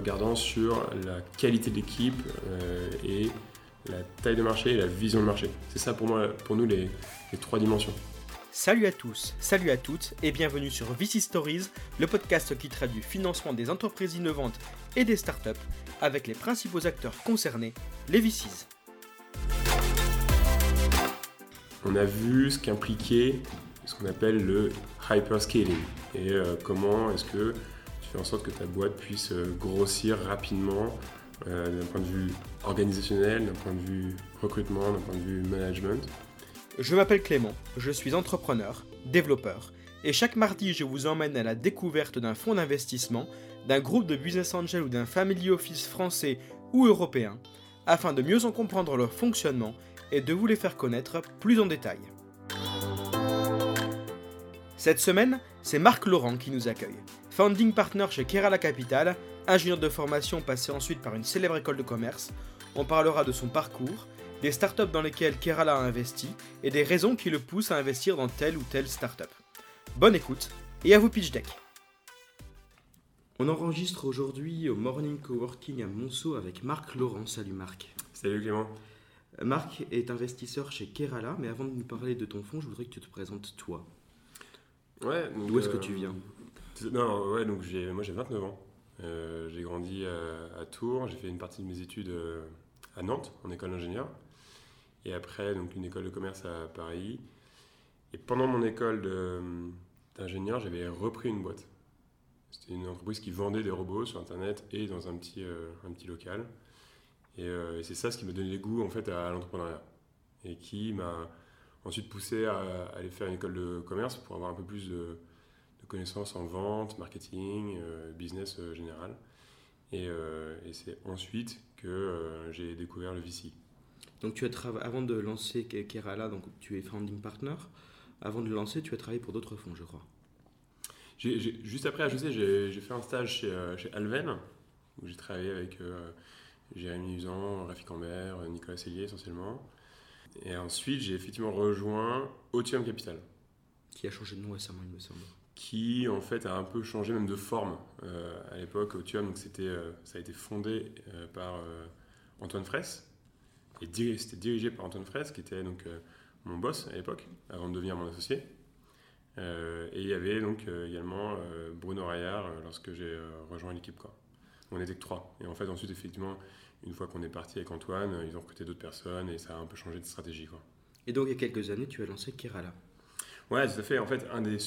regardant sur la qualité de l'équipe et la taille de marché et la vision de marché. C'est ça pour, moi, pour nous les, les trois dimensions. Salut à tous, salut à toutes et bienvenue sur VC Stories, le podcast qui traite du financement des entreprises innovantes et des startups avec les principaux acteurs concernés, les VCs. On a vu ce qu'impliquait ce qu'on appelle le hyperscaling et euh, comment est-ce que tu fais en sorte que ta boîte puisse euh, grossir rapidement euh, d'un point de vue organisationnel, d'un point de vue recrutement, d'un point de vue management. Je m'appelle Clément, je suis entrepreneur, développeur, et chaque mardi je vous emmène à la découverte d'un fonds d'investissement, d'un groupe de business angel ou d'un family office français ou européen, afin de mieux en comprendre leur fonctionnement et de vous les faire connaître plus en détail. Cette semaine, c'est Marc Laurent qui nous accueille, founding partner chez Kerala Capital, ingénieur de formation passé ensuite par une célèbre école de commerce. On parlera de son parcours, des startups dans lesquelles Kerala a investi et des raisons qui le poussent à investir dans telle ou telle startup. Bonne écoute et à vous pitch deck. On enregistre aujourd'hui au Morning Coworking à Monceau avec Marc Laurent. Salut Marc. Salut Clément. Marc est investisseur chez Kerala, mais avant de nous parler de ton fonds, je voudrais que tu te présentes toi. Ouais. D'où est-ce que tu viens? Non, ouais, donc j'ai, moi j'ai 29 ans. Euh, j'ai grandi à, Tours, j'ai fait une partie de mes études euh, à Nantes, en école d'ingénieur et après donc une école de commerce à Paris. Et pendant mon école d'ingénieur, j'avais repris une boîte. C'était une entreprise qui vendait des robots sur Internet et dans un petit, euh, un petit local. Et, c'est ça ce qui m'a donné le goût en fait à, l'entrepreneuriat et qui m'a ensuite poussé à, aller faire une école de commerce pour avoir un peu plus de, connaissances en vente, marketing, euh, business général. Et, et c'est ensuite que j'ai découvert le VC. Donc tu as avant de lancer Kerala, donc tu es founding partner. Avant de le lancer, tu as travaillé pour d'autres fonds, je crois. juste après HEC, j'ai fait un stage chez, euh, chez Alven, où j'ai travaillé avec euh, Jérémy Usan, Rafik Amber, Nicolas Sellier essentiellement. Et ensuite, j'ai effectivement rejoint Otium Capital. Qui a changé de nom récemment, il me semble. Qui, en fait, a un peu changé même de forme. Euh, à l'époque, Otium, donc ça a été fondé par Antoine Fraisse, et c'était dirigé par Antoine Fraisse, qui était donc euh, mon boss à l'époque, avant de devenir mon associé. Euh, et il y avait donc euh, également Bruno Raillard lorsque j'ai rejoint l'équipe. On était que trois. Et en fait, ensuite, effectivement, une fois qu'on est parti avec Antoine, ils ont recruté d'autres personnes et ça a un peu changé de stratégie. Quoi. Et donc, il y a quelques années, tu as lancé Kerala. Ouais, tout à fait. En fait, un des,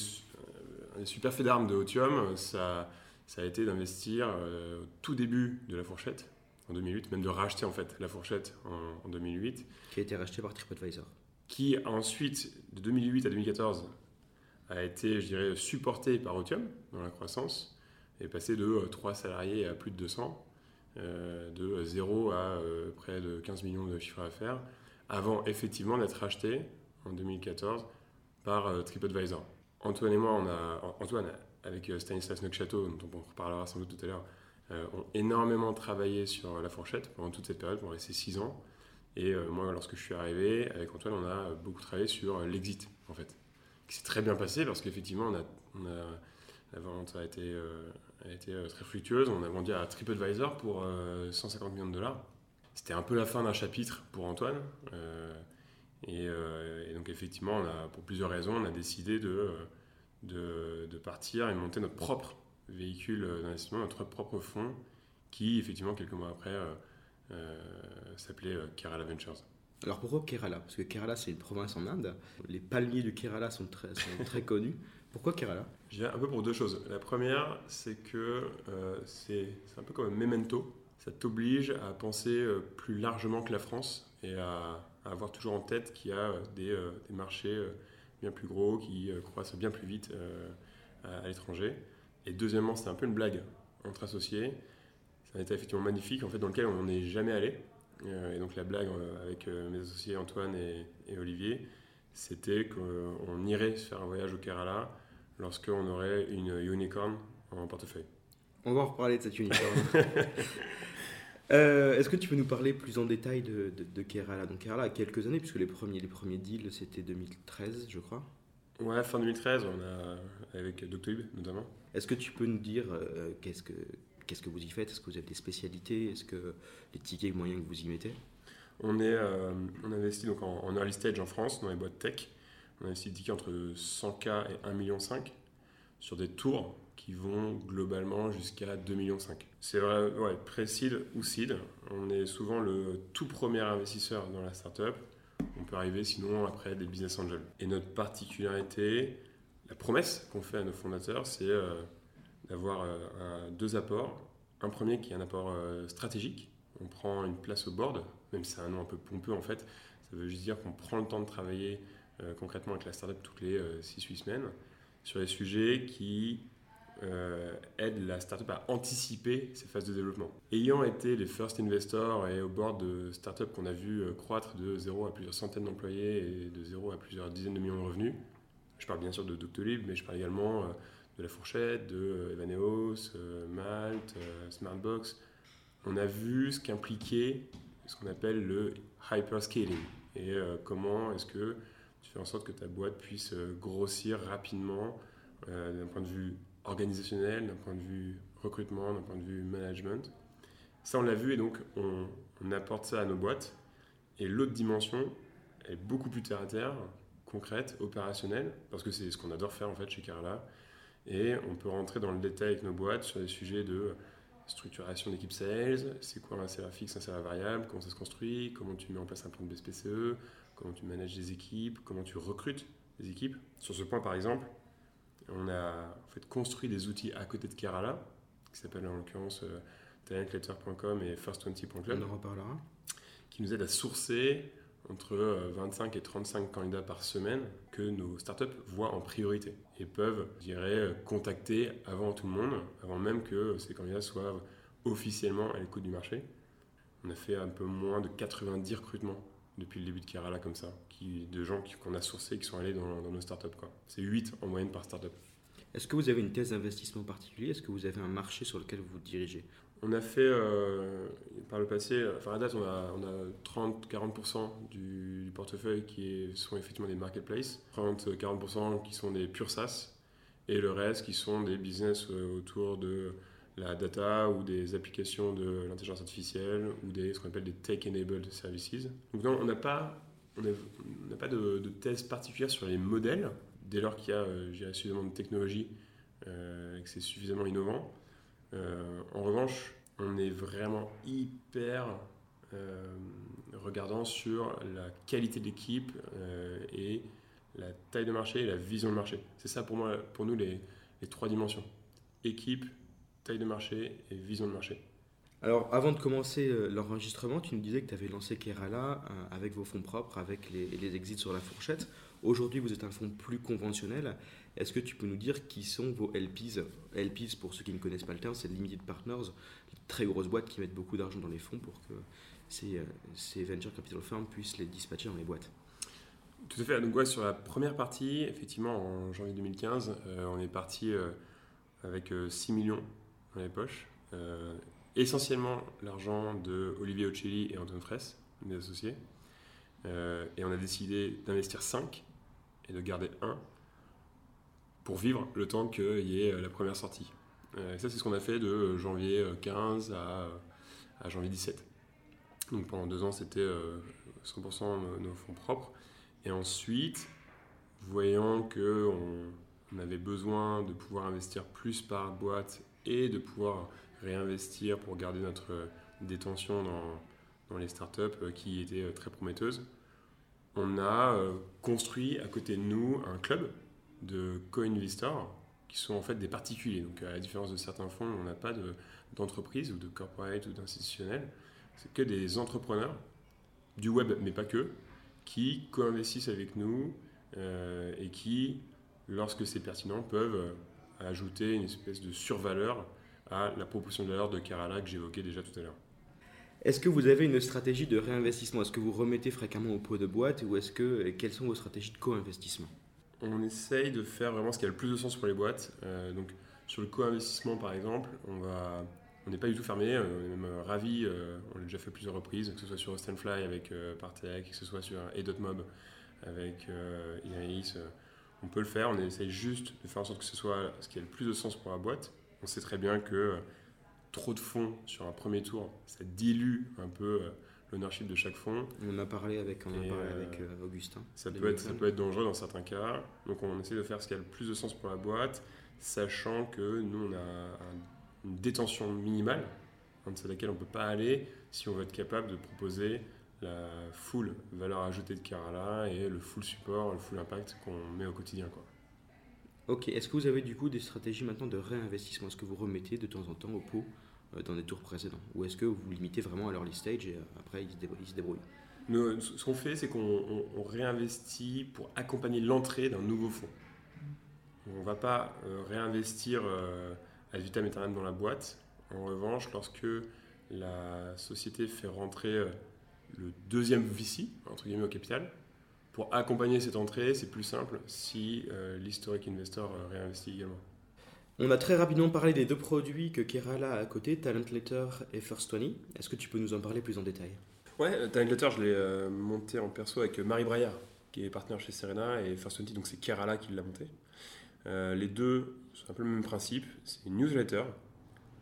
super faits d'armes de Otium, ça, ça a été d'investir au tout début de la fourchette en 2008, même de racheter en fait la fourchette en, 2008. Qui a été racheté par TripAdvisor. Qui ensuite, de 2008 à 2014, a été, je dirais, supporté par Otium dans la croissance, et passé de 3 euh, salariés à plus de 200, euh, de 0 à euh, près de 15 millions de chiffres d'affaires, avant effectivement d'être racheté en 2014 par TripAdvisor. Antoine et moi, Antoine, avec Stanislas Neufchâteau, dont on reparlera sans doute tout à l'heure, euh, ont énormément travaillé sur la fourchette pendant toute cette période, pendant ces six ans. Et euh, moi, lorsque je suis arrivé, avec Antoine, on a beaucoup travaillé sur l'exit, en fait, qui s'est très bien passé parce qu'effectivement, la vente a été, euh, a été très fructueuse. On a vendu à TripAdvisor pour 150 millions de dollars. C'était un peu la fin d'un chapitre pour Antoine. Et, donc, effectivement, on a, pour plusieurs raisons, on a décidé de, de, de partir et monter notre propre véhicule d'investissement, notre propre fonds, qui effectivement quelques mois après euh, euh, s'appelait euh, Kerala Ventures. Alors pourquoi Kerala? Parce que Kerala c'est une province en Inde. Les palmiers du Kerala sont très, très connus. Pourquoi Kerala? Je un peu pour deux choses. La première, c'est que c'est un peu comme un memento. Ça t'oblige à penser plus largement que la France et à, avoir toujours en tête qu'il y a des, des, marchés bien plus gros qui croissent bien plus vite à l'étranger. Et deuxièmement, c'était un peu une blague entre associés. C'est un état effectivement magnifique en fait, dans lequel on n'est jamais allé. Euh, et donc la blague euh, avec euh, mes associés Antoine et, Olivier, c'était qu'on irait faire un voyage au Kerala lorsqu'on aurait une unicorn en portefeuille. On va en reparler de cette unicorn. Est-ce que tu peux nous parler plus en détail de, de, Kerala? Donc Kerala a quelques années, puisque les premiers, les premiers deals, c'était 2013, je crois. Ouais, fin 2013, on a, avec Doctolib notamment. Est-ce que tu peux nous dire euh, qu'est-ce que qu'est-ce que vous y faites? Est-ce que vous avez des spécialités? Est-ce que les tickets moyens que vous y mettez? On, est, on investit donc en, early stage en France, dans les boîtes tech. On a investi des tickets entre 100K et 1,5 million sur des tours qui vont globalement jusqu'à 2,5 millions. C'est vrai, ouais, pré-seed ou seed, on est souvent le tout premier investisseur dans la startup. On peut arriver sinon après des business angels. Et notre particularité, la promesse qu'on fait à nos fondateurs, c'est euh, d'avoir euh, deux apports. Un premier qui est un apport euh, stratégique. On prend une place au board, même si c'est un nom un peu pompeux en fait. Ça veut juste dire qu'on prend le temps de travailler concrètement avec la startup toutes les 6-8 semaines sur des sujets qui euh, aide la startup à anticiper ses phases de développement. Ayant été les first investors et au bord de startups qu'on a vu euh, croître de 0 à plusieurs centaines d'employés et de 0 à plusieurs dizaines de millions de revenus, je parle bien sûr de Doctolib, mais je parle également euh, de La Fourchette, de Evaneos, Malte, Smartbox. On a vu ce qu'impliquait ce qu'on appelle le hyperscaling et comment est-ce que tu fais en sorte que ta boîte puisse grossir rapidement d'un point de vue organisationnel, d'un point de vue recrutement, d'un point de vue management. Ça, on l'a vu et donc on, apporte ça à nos boîtes. Et l'autre dimension est beaucoup plus terre à terre, concrète, opérationnelle, parce que c'est ce qu'on adore faire en fait chez Carla. Et on peut rentrer dans le détail avec nos boîtes sur des sujets de structuration d'équipe sales, c'est quoi un salaire fixe, un salaire variable, comment ça se construit, comment tu mets en place un plan de BSPCE, comment tu manages des équipes, comment tu recrutes des équipes. Sur ce point par exemple, on a en fait, construit des outils à côté de Kerala, qui s'appellent en l'occurrence euh, talentletter.com et first20.club. On en reparlera. Qui nous aident à sourcer entre 25 euh, et 35 candidats par semaine que nos startups voient en priorité et peuvent, je dirais, euh, contacter avant tout le monde, avant même que ces candidats soient officiellement à l'écoute du marché. On a fait un peu moins de 90 recrutements depuis le début de Kerala comme ça, qui, de gens qu'on a sourcés qui sont allés dans, nos startups. C'est 8 en moyenne par startup. Est-ce que vous avez une thèse d'investissement particulier Est-ce que vous avez un marché sur lequel vous dirigez? On a fait, euh, par le passé, enfin à date, on a, on a 30-40% du, portefeuille qui sont effectivement des marketplaces, 30-40% qui sont des pure SaaS, et le reste qui sont des business euh, autour de la data ou des applications de l'intelligence artificielle ou des, ce qu'on appelle des tech-enabled services. Donc non, on n'a pas, on n'a pas de, thèse particulière sur les modèles, dès lors qu'il y a euh, suffisamment de technologie euh, et que c'est suffisamment innovant. Euh, en revanche, on est vraiment hyper regardant sur la qualité de l'équipe et la taille de marché et la vision de marché. C'est ça pour, moi, pour nous les, les trois dimensions. Équipe, taille de marché et vision de marché. Alors, avant de commencer euh, l'enregistrement, tu nous disais que tu avais lancé Kerala euh, avec vos fonds propres, avec les, exits sur la fourchette. Aujourd'hui, vous êtes un fonds plus conventionnel. Est-ce que tu peux nous dire qui sont vos LPs LPs, pour ceux qui ne connaissent pas le terme, c'est Limited Partners, très grosses boîtes qui mettent beaucoup d'argent dans les fonds pour que ces, euh, ces venture capital firms puissent les dispatcher dans les boîtes. Tout à fait. Donc, ouais, sur la première partie, effectivement, en janvier 2015, on est parti avec 6 millions les poches. Euh, essentiellement l'argent de Olivier Ocelli et Antoine Fraisse, mes associés. Euh, et on a décidé d'investir 5 et de garder 1 pour vivre le temps qu'il y ait euh, la première sortie. et ça, c'est ce qu'on a fait de janvier 15 à, à, janvier 17. Donc pendant deux ans, c'était 100% nos fonds propres. Et ensuite, voyant qu'on on avait besoin de pouvoir investir plus par boîte et de pouvoir réinvestir pour garder notre détention dans, les startups euh, qui étaient euh, très prometteuses. On a euh, construit à côté de nous un club de co-investors qui sont en fait des particuliers. Donc à la différence de certains fonds, on n'a pas d'entreprise ou de corporate ou d'institutionnel. C'est que des entrepreneurs du web, mais pas que, qui co-investissent avec nous et qui, lorsque c'est pertinent, peuvent ajouter une espèce de survaleur à la proposition de valeur de Kerala que j'évoquais déjà tout à l'heure. Est-ce que vous avez une stratégie de réinvestissement? Est-ce que vous remettez fréquemment au pot de boîte ou est-ce que quelles sont vos stratégies de co-investissement? On essaye de faire vraiment ce qui a le plus de sens pour les boîtes. Euh, donc sur le co-investissement par exemple, on va on n'est pas du tout fermé, on est même ravi. Euh, on l'a déjà fait plusieurs reprises, que ce soit sur Stanfly avec euh, Partech, que ce soit sur A.mob avec euh, Iris on peut le faire, on essaye juste de faire en sorte que ce soit ce qui a le plus de sens pour la boîte. On sait très bien que trop de fonds sur un premier tour, ça dilue un peu l'ownership de chaque fonds. On en a parlé avec, on a parlé avec Augustin. Ça peut, être, ça peut être dangereux dans certains cas. Donc on essaie de faire ce qui a le plus de sens pour la boîte, sachant que nous, on a une détention minimale, en dessous de laquelle on ne peut pas aller si on veut être capable de proposer la full valeur ajoutée de Kerala et le full support, le full impact qu'on met au quotidien. Quoi. Ok, est-ce que vous avez du coup des stratégies maintenant de réinvestissement? Est-ce que vous remettez de temps en temps au pot euh, dans des tours précédents? Ou est-ce que vous limitez vraiment à l'early stage et euh, après ils se débrouillent, Ce qu'on fait, c'est qu'on réinvestit pour accompagner l'entrée d'un nouveau fonds. On ne va pas euh, réinvestir à vitam aeternam dans la boîte. En revanche, lorsque la société fait rentrer le deuxième VC, entre guillemets, au capital. Pour accompagner cette entrée, c'est plus simple si euh, l'historique investor euh, réinvestit également. On a très rapidement parlé des deux produits que Kerala a à côté, Talent Letter et First 20. Est-ce que tu peux nous en parler plus en détail? Ouais, euh, Talent Letter, je l'ai monté en perso avec Marie Braillard, qui est partenaire chez Serena, et First 20, donc c'est Kerala qui l'a monté. les deux sont un peu le même principe. C'est une newsletter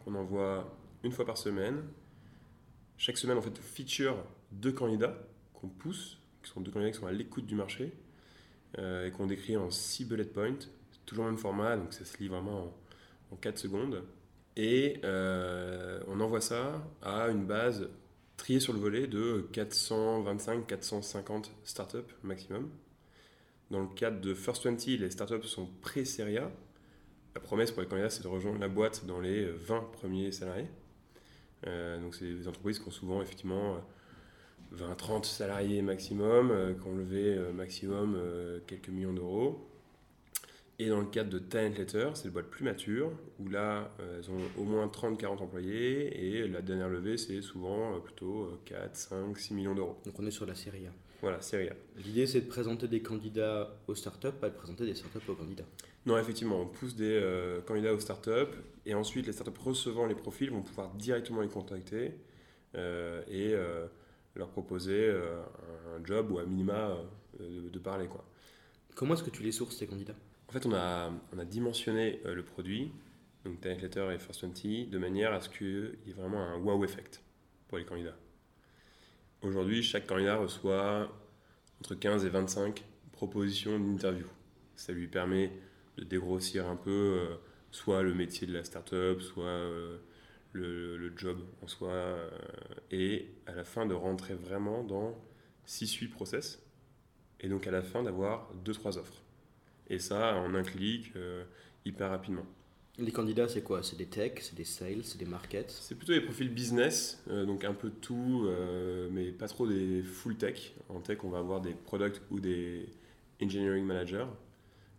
qu'on envoie une fois par semaine. Chaque semaine, en fait, feature deux candidats qu'on pousse, qui sont deux candidats qui sont à l'écoute du marché euh, et qu'on décrit en six bullet points, toujours le même format, donc ça se lit vraiment en, 4 secondes. Et euh, on envoie ça à une base triée sur le volet de 425-450 startups maximum. Dans le cadre de First 20, les startups sont pré-série La promesse pour les candidats, c'est de rejoindre la boîte dans les 20 premiers salariés. Euh, donc, c'est des entreprises qui ont souvent effectivement 20-30 salariés maximum, euh, qui ont levé euh, maximum euh, quelques millions d'euros. Et dans le cadre de Talent Letter, c'est le boîte plus mature, où là, elles ont au moins 30-40 employés, et la dernière levée, c'est souvent plutôt 4, 5, 6 millions d'euros. Donc on est sur la série A. Voilà, série A. L'idée, c'est de présenter des candidats aux startups, pas de présenter des startups aux candidats. Non, effectivement, on pousse des candidats aux startups, et ensuite, les startups recevant les profils vont pouvoir directement les contacter, et leur proposer euh, un job ou à minima euh, de, parler. Quoi. Comment est-ce que tu les sources, ces candidats? En fait, on a, on a dimensionné euh, le produit, donc Talent Letter et First 20, de manière à ce qu'il y ait vraiment un wow effect pour les candidats. Aujourd'hui, chaque candidat reçoit entre 15 et 25 propositions d'interview. Ça lui permet de dégrossir un peu soit le métier de la startup, soit le, job en soi, euh, et à la fin de rentrer vraiment dans 6-8 process, et donc à la fin d'avoir 2-3 offres. Et ça en un clic, euh, hyper rapidement. Les candidats, c'est quoi? C'est des tech, c'est des sales, c'est des markets? C'est plutôt des profils business, euh, donc un peu tout, mais pas trop des full tech. En tech, on va avoir des product ou des engineering managers.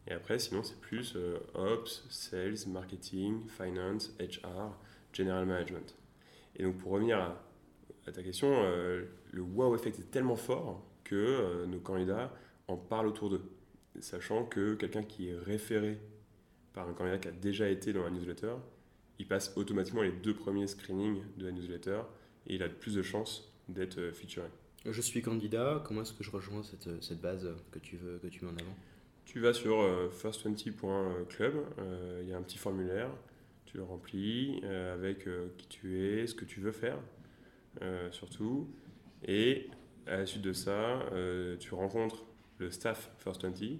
Et après, sinon, c'est plus ops, sales, marketing, finance, HR general management. Et donc pour revenir à, ta question, euh, le wow effect est tellement fort que euh, nos candidats en parlent autour d'eux, sachant que quelqu'un qui est référé par un candidat qui a déjà été dans la newsletter, il passe automatiquement les deux premiers screenings de la newsletter et il a plus de chances d'être euh, featuré. Je suis candidat, comment est-ce que je rejoins cette, cette, base que tu, veux, que tu mets en avant? Tu vas sur first20.club, il y a un petit formulaire, tu le remplis euh, avec euh, qui tu es, ce que tu veux faire, euh, surtout. Et à la suite de ça, tu rencontres le staff First 20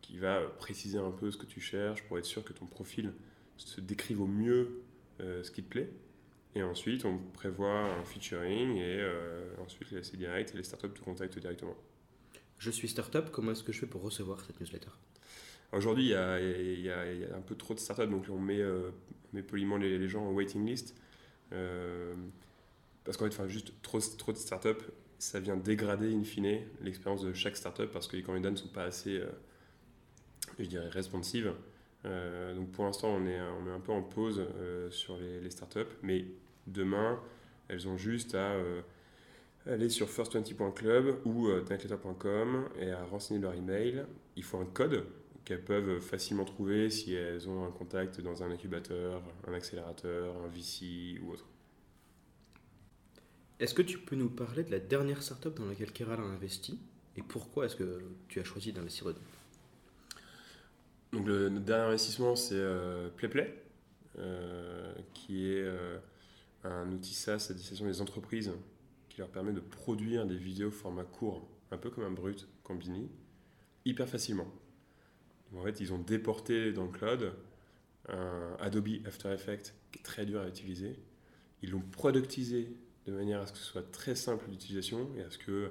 qui va préciser un peu ce que tu cherches pour être sûr que ton profil se décrive au mieux ce qui te plaît. Et ensuite, on prévoit un featuring et ensuite c'est direct et les startups te contactent directement. Je suis startup, comment est-ce que je fais pour recevoir cette newsletter? Aujourd'hui, il y, a, un peu trop de startups, donc on met, euh, poliment les, gens en waiting list. Euh, parce qu'en fait, juste trop, trop de startups, ça vient dégrader in fine l'expérience de chaque startup parce que les candidats ne sont pas assez, euh, je dirais, responsives. donc pour l'instant, on est, on est un peu en pause sur les, les, startups, mais demain, elles ont juste à aller sur first20.club ou euh, et à renseigner leur email. Il faut un code qu'elles peuvent facilement trouver si elles ont un contact dans un incubateur, un accélérateur, un VC ou autre. Est-ce que tu peux nous parler de la dernière startup dans laquelle Keral a investi et pourquoi est-ce que tu as choisi d'investir dedans? Donc le, dernier investissement c'est euh, PlayPlay, euh, qui est euh, un outil SaaS à destination des entreprises qui leur permet de produire des vidéos format court, un peu comme un brut Combini, hyper facilement. En fait, ils ont déporté dans le cloud un Adobe After Effects qui est très dur à utiliser. Ils l'ont productisé de manière à ce que ce soit très simple d'utilisation et à ce que,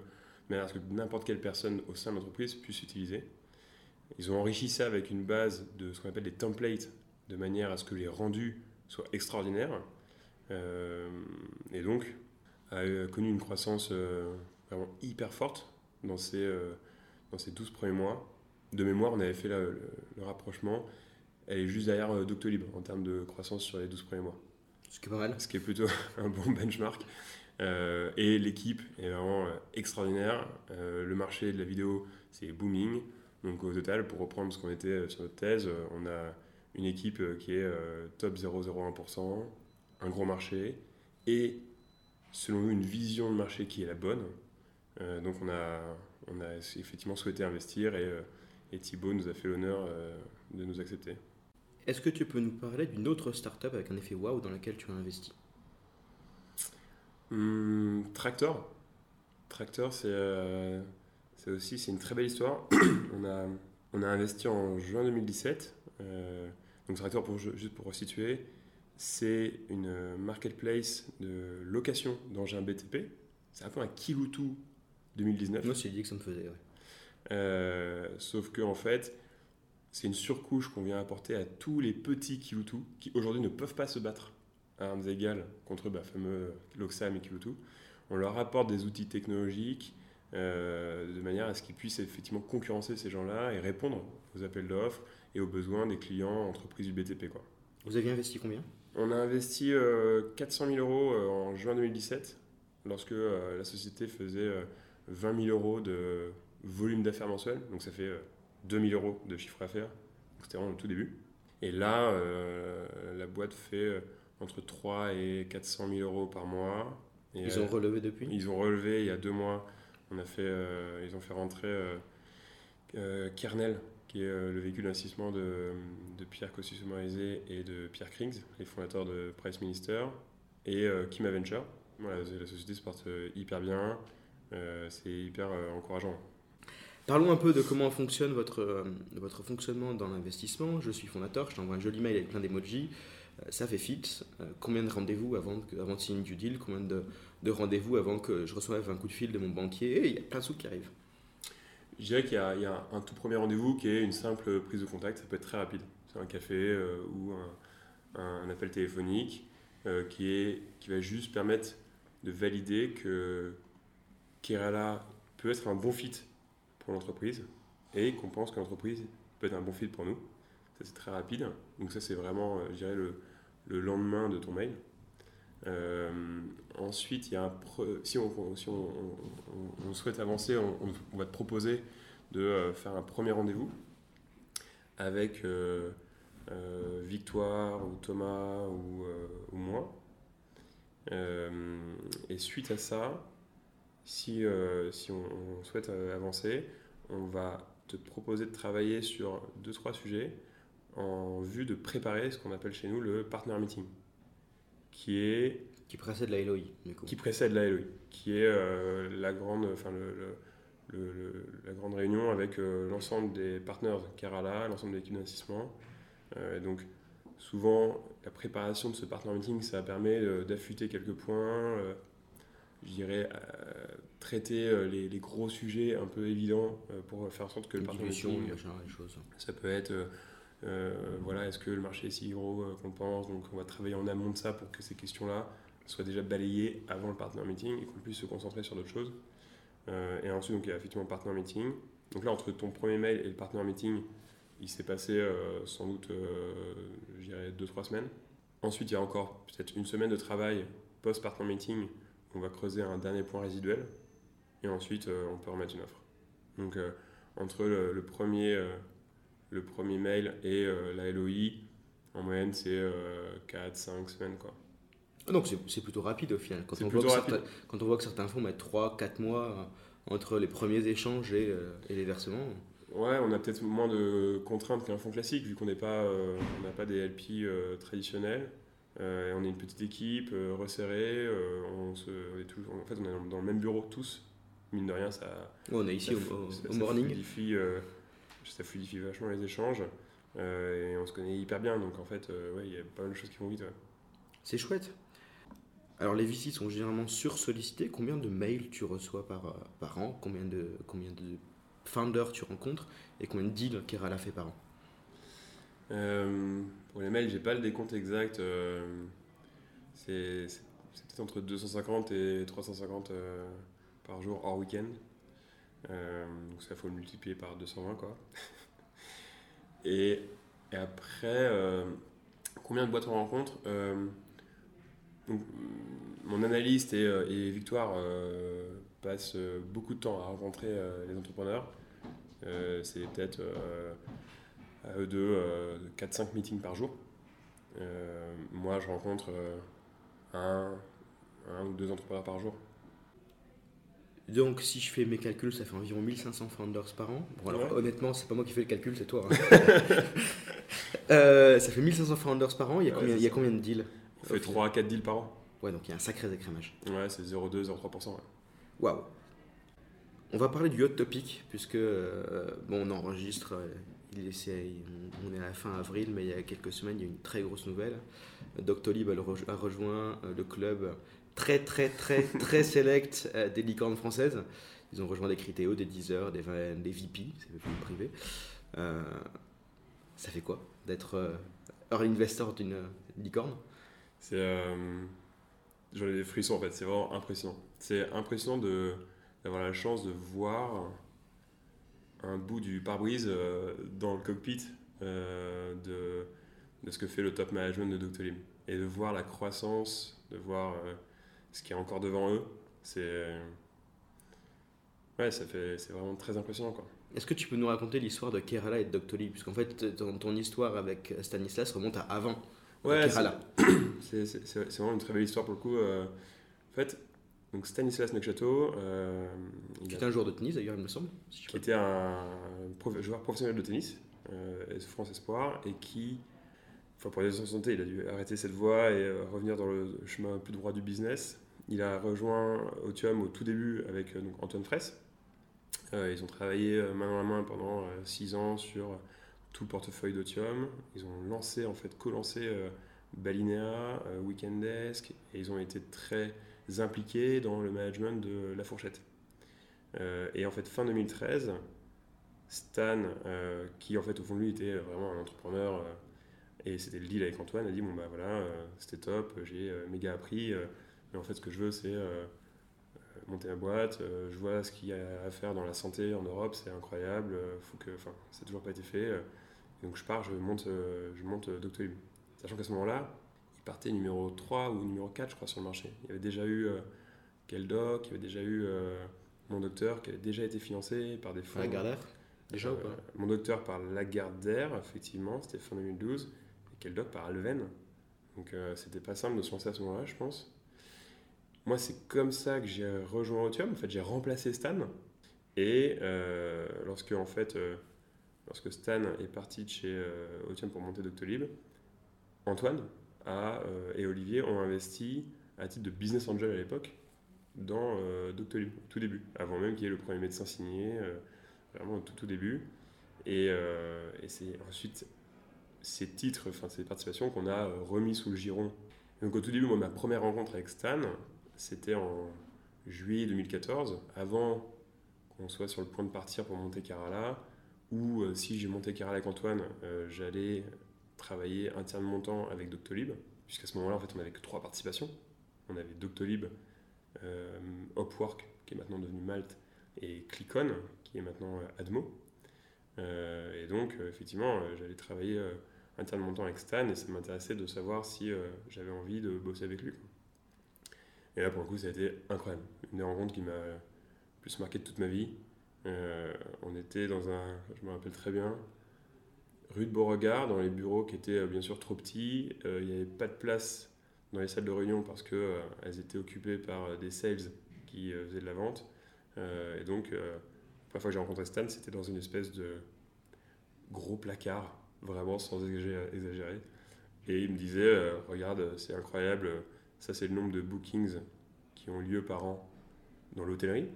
à ce que n'importe quelle personne au sein de l'entreprise puisse utiliser. Ils ont enrichi ça avec une base de ce qu'on appelle des templates de manière à ce que les rendus soient extraordinaires. Euh, et donc, a connu une croissance euh, vraiment hyper forte dans ces, euh, dans ces 12 premiers mois. De mémoire, on avait fait le, rapprochement. Elle est juste derrière Doctolib en termes de croissance sur les 12 premiers mois. Ce qui est pas mal. Ce qui est plutôt un bon benchmark. et l'équipe est vraiment extraordinaire. le marché de la vidéo, c'est booming. Donc au total, pour reprendre ce qu'on était sur notre thèse, on a une équipe qui est top 0,01%, un gros marché et selon nous une vision de marché qui est la bonne. Euh, donc on a, on a effectivement souhaité investir et, euh, et Thibaut nous a fait l'honneur euh, de nous accepter. Est-ce que tu peux nous parler d'une autre startup avec un effet wow dans laquelle tu as investi? Hum, Tractor. Tractor, c'est aussi c'est une très belle histoire. on, a, on a investi en juin 2017. donc Tractor, pour, juste pour resituer, c'est une marketplace de location d'engins BTP. C'est un peu un Kiloutou 2019. Moi, c'est dit que ça me faisait. Euh, sauf que en fait, c'est une surcouche qu'on vient apporter à tous les petits Kiloutou qui aujourd'hui ne peuvent pas se battre à armes égales contre le bah, fameux Loxam et Kiloutou. On leur apporte des outils technologiques euh, de manière à ce qu'ils puissent effectivement concurrencer ces gens-là et répondre aux appels d'offres et aux besoins des clients entreprises du BTP. Quoi. Vous aviez investi combien? On a investi 400 euh, 000 euros euh, en juin 2017, lorsque la société faisait 20 000 euros de volume d'affaires mensuel, donc ça fait 2 000 euros de chiffre d'affaires. C'était vraiment le tout début. Et là, la boîte fait entre 3 et 400 000 euros par mois. ils ont relevé depuis? Ils ont relevé il y a deux mois. On a fait, ils ont fait rentrer Kernel, qui est euh, le véhicule d'investissement de, de, Pierre kosciusko et de Pierre Krings, les fondateurs de Price Minister, et euh, Kim Aventure. Voilà, la société se porte euh, hyper bien, c'est hyper encourageant. Parlons un peu de comment fonctionne votre, votre fonctionnement dans l'investissement. Je suis fondateur, je t'envoie un joli mail avec plein d'emojis. Ça fait fit. Combien de rendez-vous avant, avant de signer du deal? Combien de, de rendez-vous avant que je reçoive un coup de fil de mon banquier? Et il y a plein de sous qui arrivent. Je dirais qu'il y, a un tout premier rendez-vous qui est une simple prise de contact, ça peut être très rapide. C'est un café euh, ou un, appel téléphonique euh, qui, est, qui va juste permettre de valider que Kerala peut être un bon fit pour l'entreprise et qu'on pense que l'entreprise peut être un bon fit pour nous. Ça, c'est très rapide. Donc, ça, c'est vraiment, euh, le, le, lendemain de ton mail. ensuite, il y a un si, on, si on, souhaite avancer, on, va te proposer de euh, faire un premier rendez-vous avec euh, euh, Victoire ou Thomas ou, ou moi. et suite à ça, si, si on, souhaite avancer, on va te proposer de travailler sur deux trois sujets en vue de préparer ce qu'on appelle chez nous le partner meeting, qui est qui précède la LOI, Qui précède la LOI, qui est la grande, enfin le, la grande réunion avec euh, l'ensemble des partenaires Kerala, l'ensemble de l'équipe d'investissement. Euh, donc, souvent, la préparation de ce partner meeting, ça permet euh, d'affûter quelques points, je dirais, traiter les, gros sujets un peu évidents pour faire en sorte que le partner meeting. Ça peut être. voilà, est-ce que le marché est si gros qu'on pense Donc on va travailler en amont de ça pour que ces questions-là soient déjà balayées avant le partner meeting et qu'on puisse se concentrer sur d'autres choses. Euh, et ensuite, donc, il y a effectivement le partner meeting. Donc là, entre ton premier mail et le partner meeting, il s'est passé euh, sans doute, euh, je dirais, 2-3 semaines. Ensuite, il y a encore peut-être une semaine de travail post-partner meeting. On va creuser un dernier point résiduel. Et ensuite, on peut remettre une offre. Donc, entre le, premier, le premier mail et la LOI, en moyenne, c'est 4-5 semaines. Quoi. Donc c'est plutôt rapide au final. Quand on, voit que certains, quand on voit que certains fonds mettent 3-4 mois entre les premiers échanges et, euh, et, les versements. Ouais, on a peut-être moins de contraintes qu'un fonds classique vu qu'on n'est pas, euh, n'a pas des LP euh, traditionnels. Euh, on est une petite équipe euh, resserrée. euh, on, se, on est toujours, en fait, on est dans le même bureau tous. Mine de rien, ça, on est ici ça au, fl- au- ça- au ça morning. fluidifie, euh, ça fluidifie vachement les échanges. euh, et on se connaît hyper bien. Donc en fait, euh, ouais, il y a pas mal de choses qui vont vite. ouais. C'est chouette. Alors les VC sont généralement sursollicités. Combien de mails tu reçois par, par an? Combien de, combien de founders tu rencontres? Et combien de deals Kerala fait par an? Pour les mails, j'ai pas le décompte exact. c'est peut-être entre 250 et 350 euh, par jour hors week-end. Euh, donc ça faut le multiplier par 220 quoi. et, après, euh, combien de boîtes on rencontre Euh, Mon analyste et, Victoire passent beaucoup de temps à rencontrer les entrepreneurs. C'est peut-être à eux deux euh, 4-5 meetings par jour. Moi, je rencontre un ou deux entrepreneurs par jour. Donc si je fais mes calculs, ça fait environ 1500 founders par an. Bon, alors Ouais. honnêtement, c'est pas moi qui fais le calcul, c'est toi. hein. Euh, ça fait 1500 founders par an. Il y a Ouais, combien, il y a combien de deals On fait Ok. 3 à 4 deals par an. Ouais, donc il y a un sacré écrémage. Ouais, c'est 0,2, 0,3%. Ouais. Waouh. On va parler du hot topic, puisque euh, bon, on enregistre, euh, il est- on est à la fin avril, mais il y a quelques semaines, il y a eu une très grosse nouvelle. Doctolib a, rejoint le club très, très, très, très select euh, des licornes françaises. Ils ont rejoint des Criteo, des Deezer, des, des VP, c'est plus privé. Euh, ça fait quoi d'être euh, early investor d'une euh, licorne? C'est. euh, J'en ai des frissons en fait, c'est vraiment impressionnant. C'est impressionnant de- d'avoir la chance de voir un bout du pare-brise euh, dans le cockpit euh, de, de ce que fait le top management de Doctolib. Et de voir la croissance, de voir euh, ce qui est encore devant eux. C'est. Ouais, ça fait, c'est vraiment très impressionnant quoi. Est-ce que tu peux nous raconter l'histoire de Kerala et de Doctolib? Puisqu'en fait, ton, ton histoire avec Stanislas remonte à avant Ouais, Kerala. C'est c'est- c'est- c'est vraiment une très belle histoire pour le coup. euh. en fait, donc Stanislas Necchateau, euh, Qui a- était un joueur de tennis d'ailleurs, il me semble. si qui était un prof- joueur professionnel de tennis, euh, France Espoir, et qui, enfin pour des raisons de santé, il a dû arrêter cette voie et euh, revenir dans le chemin plus droit du business. Il a rejoint Otium au tout début avec euh, donc, Antoine Fraisse. Euh, ils ont travaillé euh, main dans la main pendant 6 ans sur tout le portefeuille d'Otium. Ils ont lancé, en fait, co-lancé Balinea, euh, Weekendesk, et ils ont été très impliqués dans le management de La Fourchette. Et en fait, fin 2013, Stan, qui en fait au fond de lui était vraiment un entrepreneur, et c'était le deal avec Antoine, a dit bon bah voilà, c'était top, j'ai méga appris, mais en fait ce que je veux c'est euh, euh, monter ma boîte, euh, je vois ce qu'il y a à faire dans la santé en Europe, c'est incroyable, faut que, enfin, ça n'a toujours pas été fait, et donc je pars, je monte, je monte Doctolib. Sachant qu'à ce moment-là, il partait numéro 3 ou numéro 4 je crois sur le marché. Il y avait déjà eu Keldoc, il y avait déjà eu mon docteur qui avait déjà été financé par des fonds. Lagardère Déjà ou pas? Mon docteur par Lagardère, effectivement, c'était fin 2012, et Keldoc par Alven. Donc euh, c'était pas simple de se lancer à ce moment-là, je pense. Moi, c'est comme ça que j'ai rejoint Otium. En fait, j'ai remplacé Stan. Et euh, lorsque, en fait, euh, lorsque Stan est parti de chez euh, Otium pour monter Doctolib, Antoine euh, et Olivier ont investi à titre de business angel à l'époque dans Doctolib, tout début, avant même qu'il y ait le premier médecin signé. vraiment tout, tout début. Et, et c'est ensuite ces titres, enfin ces participations qu'on a remis sous le giron. Donc au tout début, moi, ma première rencontre avec Stan, c'était en juillet 2014, avant qu'on soit sur le point de partir pour monter Kerala, où euh, si j'ai monté Kerala avec Antoine, euh, j'allais travailler un tiers de mon temps avec Doctolib, puisqu'à ce moment-là, en fait, on n'avait que trois participations. On avait Doctolib, euh, Upwork, qui est maintenant devenu Malte, et Clickon, qui est maintenant euh, Admo. Et donc, effectivement, j'allais travailler un tiers de avec Stan et ça m'intéressait de savoir si j'avais envie de bosser avec lui. Et là, pour le coup, ça a été incroyable. Une des rencontres qui m'a plus marqué de toute ma vie. Euh, on était dans un, je me rappelle très bien, rue de Beauregard, dans les bureaux qui étaient euh, bien sûr trop petits. Euh, Il n'y avait pas de place dans les salles de réunion parce qu'elles étaient occupées par des sales qui faisaient de la vente. Et donc, la première fois que j'ai rencontré Stan, c'était dans une espèce de gros placard, vraiment sans exagérer. Et il me disait, regarde, c'est incroyable, ça c'est le nombre de bookings qui ont lieu par an dans l'hôtellerie.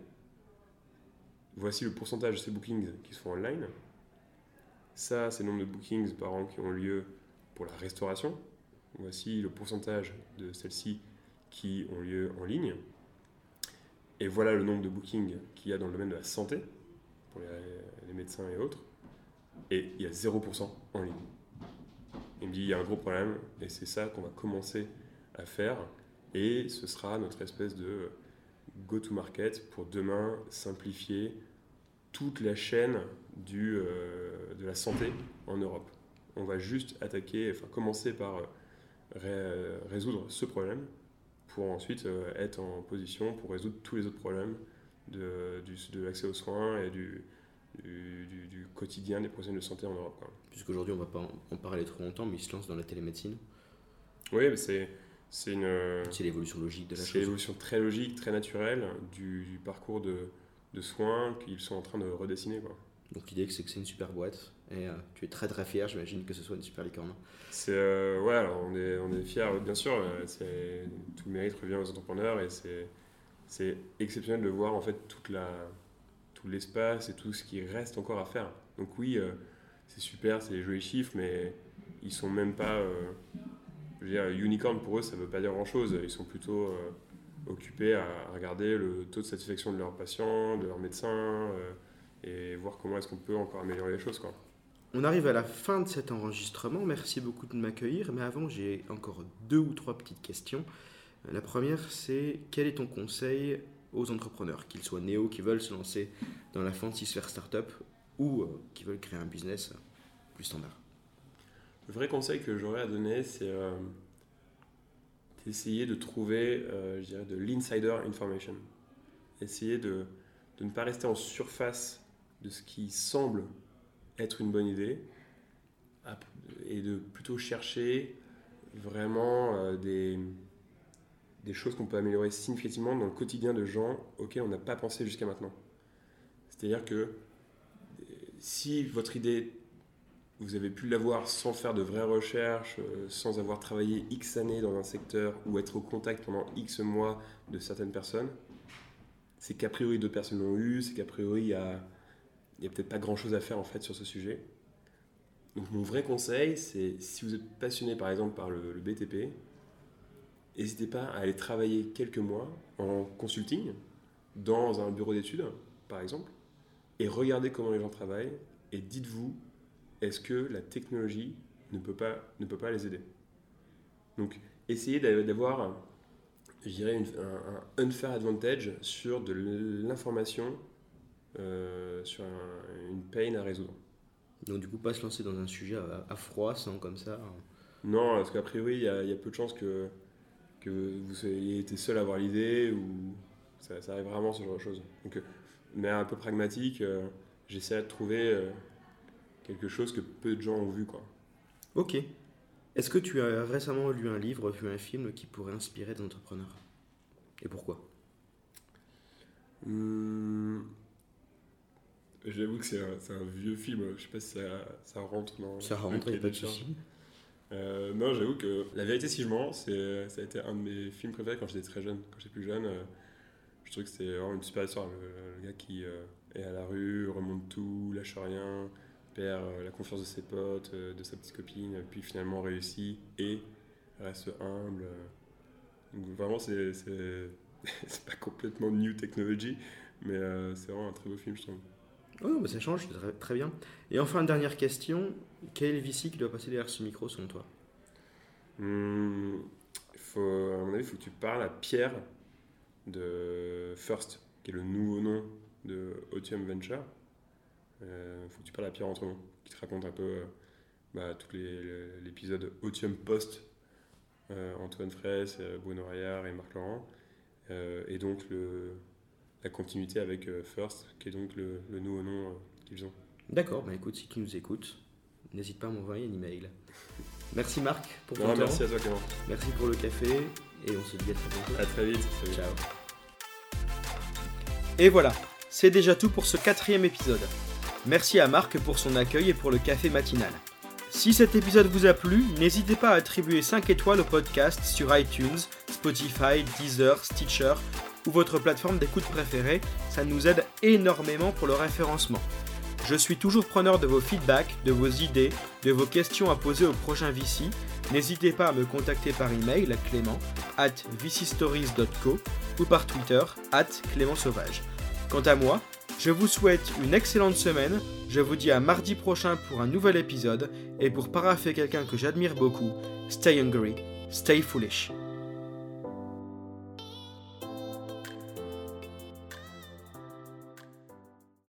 Voici le pourcentage de ces bookings qui sont online. Ça, c'est le nombre de bookings par an qui ont lieu pour la restauration. Voici le pourcentage de celles-ci qui ont lieu en ligne. Et voilà le nombre de bookings qu'il y a dans le domaine de la santé, pour les, les médecins et autres. Et il y a 0% en ligne. Il me dit il y a un gros problème et c'est ça qu'on va commencer à faire. Et ce sera notre espèce de go-to-market pour demain simplifier toute la chaîne du, euh, de la santé en Europe. On va juste attaquer, enfin commencer par euh, ré- résoudre ce problème pour ensuite euh, être en position pour résoudre tous les autres problèmes de, du- de l'accès aux soins et du, du, du- du quotidien des professionnels de santé en Europe. Puisqu'aujourd'hui, on va pas en- en parler trop longtemps, mais il se lance dans la télémédecine. Oui, c'est c'est une, C'est l'évolution logique de la c'est chose. l'évolution très logique, très naturelle du, du parcours de, de soins qu'ils sont en train de redessiner. Quoi. Donc l'idée, c'est que c'est une super boîte. Et euh, tu es très très fier, j'imagine, que ce soit une super licorne. C'est euh, ouais, alors on est on est fiers, bien sûr. euh, c'est tout le mérite revient aux entrepreneurs et c'est c'est exceptionnel de voir en fait toute la tout l'espace et tout ce qui reste encore à faire. Donc oui, euh, c'est super, c'est des jolis chiffres, mais ils sont même pas. Euh, je veux dire, unicorn pour eux, ça veut pas dire grand chose. Ils sont plutôt euh, occupés à regarder le taux de satisfaction de leurs patients, de leurs médecins euh, et voir comment est-ce qu'on peut encore améliorer les choses quoi. On arrive à la fin de cet enregistrement. Merci beaucoup de m'accueillir. Mais avant, j'ai encore deux ou trois petites questions. La première, c'est quel est ton conseil aux entrepreneurs, qu'ils soient néo, qui veulent se lancer dans la fancy sphère startup ou euh, qui veulent créer un business euh, plus standard? Le vrai conseil que j'aurais à donner, c'est euh, d'essayer de trouver, euh, je dirais, de l'insider information. Essayer de, de ne pas rester en surface de ce qui semble être une bonne idée et de plutôt chercher vraiment euh, des, des choses qu'on peut améliorer significativement dans le quotidien de gens auxquels on n'a pas pensé jusqu'à maintenant. C'est-à-dire que si votre idée vous avez pu l'avoir sans faire de vraies recherches, euh, sans avoir travaillé X années dans un secteur ou être au contact pendant X mois de certaines personnes, c'est qu'a priori d'autres personnes l'ont eu, c'est qu'a priori il y a, peut-être pas grand-chose à faire en fait sur ce sujet. Donc mon vrai conseil, c'est si vous êtes passionné par exemple par le BTP, n'hésitez pas à aller travailler quelques mois en consulting dans un bureau d'études par exemple, et regardez comment les gens travaillent et dites-vous est-ce que la technologie ne peut pas, ne peut pas les aider? Donc, essayez d'a- d'avoir, je dirais, un, un unfair advantage sur de l'information, euh, sur un- une pain à résoudre. Donc du coup, pas se lancer dans un sujet à, à froid, sans comme ça. hein? Non, parce qu'a priori, il y, a il y a peu de chances que, que vous ayez été seul à avoir l'idée ou ça, ça arrive vraiment ce genre de choses. Donc, euh, mais un peu pragmatique, euh, j'essaie de trouver euh, quelque chose que peu de gens ont vu. Quoi. Ok. Est-ce que tu as récemment lu un livre, vu un film qui pourrait inspirer des entrepreneurs? Et pourquoi? Hum, J'avoue que c'est un, c'est un vieux film, je sais pas si ça, ça rentre dans. Ça le rentre, il a pas de. Euh, non, j'avoue que La vérité, si je mens, c'est, ça a été un de mes films préférés quand j'étais très jeune. Quand j'étais plus jeune, euh, je trouvais que c'était vraiment une super histoire. Le, le gars qui euh, est à la rue, remonte tout, lâche rien, perd euh, la confiance de ses potes, euh, de sa petite copine, puis finalement réussit et reste humble. Donc vraiment, c'est, c'est, c'est pas complètement new technology, mais euh, c'est vraiment un très beau film, je trouve. Oh, bah ça change, c'est très, bien. Et enfin, dernière question. Quel VC qui doit passer derrière ce micro selon toi? Il faut, à mon avis, il faut que tu parles à Pierre de First, qui est le nouveau nom de Otium Venture. Il faut que tu parles à Pierre Entremont, qui te raconte un peu euh, bah, tout l'épisode Otium Post, euh, Antoine Fraisse, euh, Bruno Raillard et Marc Laurent. Euh, et donc le, la continuité avec euh, First, qui est donc le, le nouveau nom euh, qu'ils ont. D'accord, bah écoute, si tu nous écoutes, n'hésite pas à m'envoyer un email. Merci Marc pour ton Non, temps. merci à toi Clément. Merci pour le café et on se dit à très bientôt. À très vite. Salut. Ciao. Et voilà, c'est déjà tout pour ce quatrième épisode. Merci à Marc pour son accueil et pour le café matinal. Si cet épisode vous a plu, n'hésitez pas à attribuer 5 étoiles au podcast sur iTunes, Spotify, Deezer, Stitcher ou votre plateforme d'écoute préférée, ça nous aide énormément pour le référencement. Je suis toujours preneur de vos feedbacks, de vos idées, de vos questions à poser au prochain VC. N'hésitez pas à me contacter par email à clément at vcstories.co ou par Twitter at clément sauvage. Quant à moi, je vous souhaite une excellente semaine, je vous dis à mardi prochain pour un nouvel épisode, et pour parapher quelqu'un que j'admire beaucoup, stay hungry, stay foolish.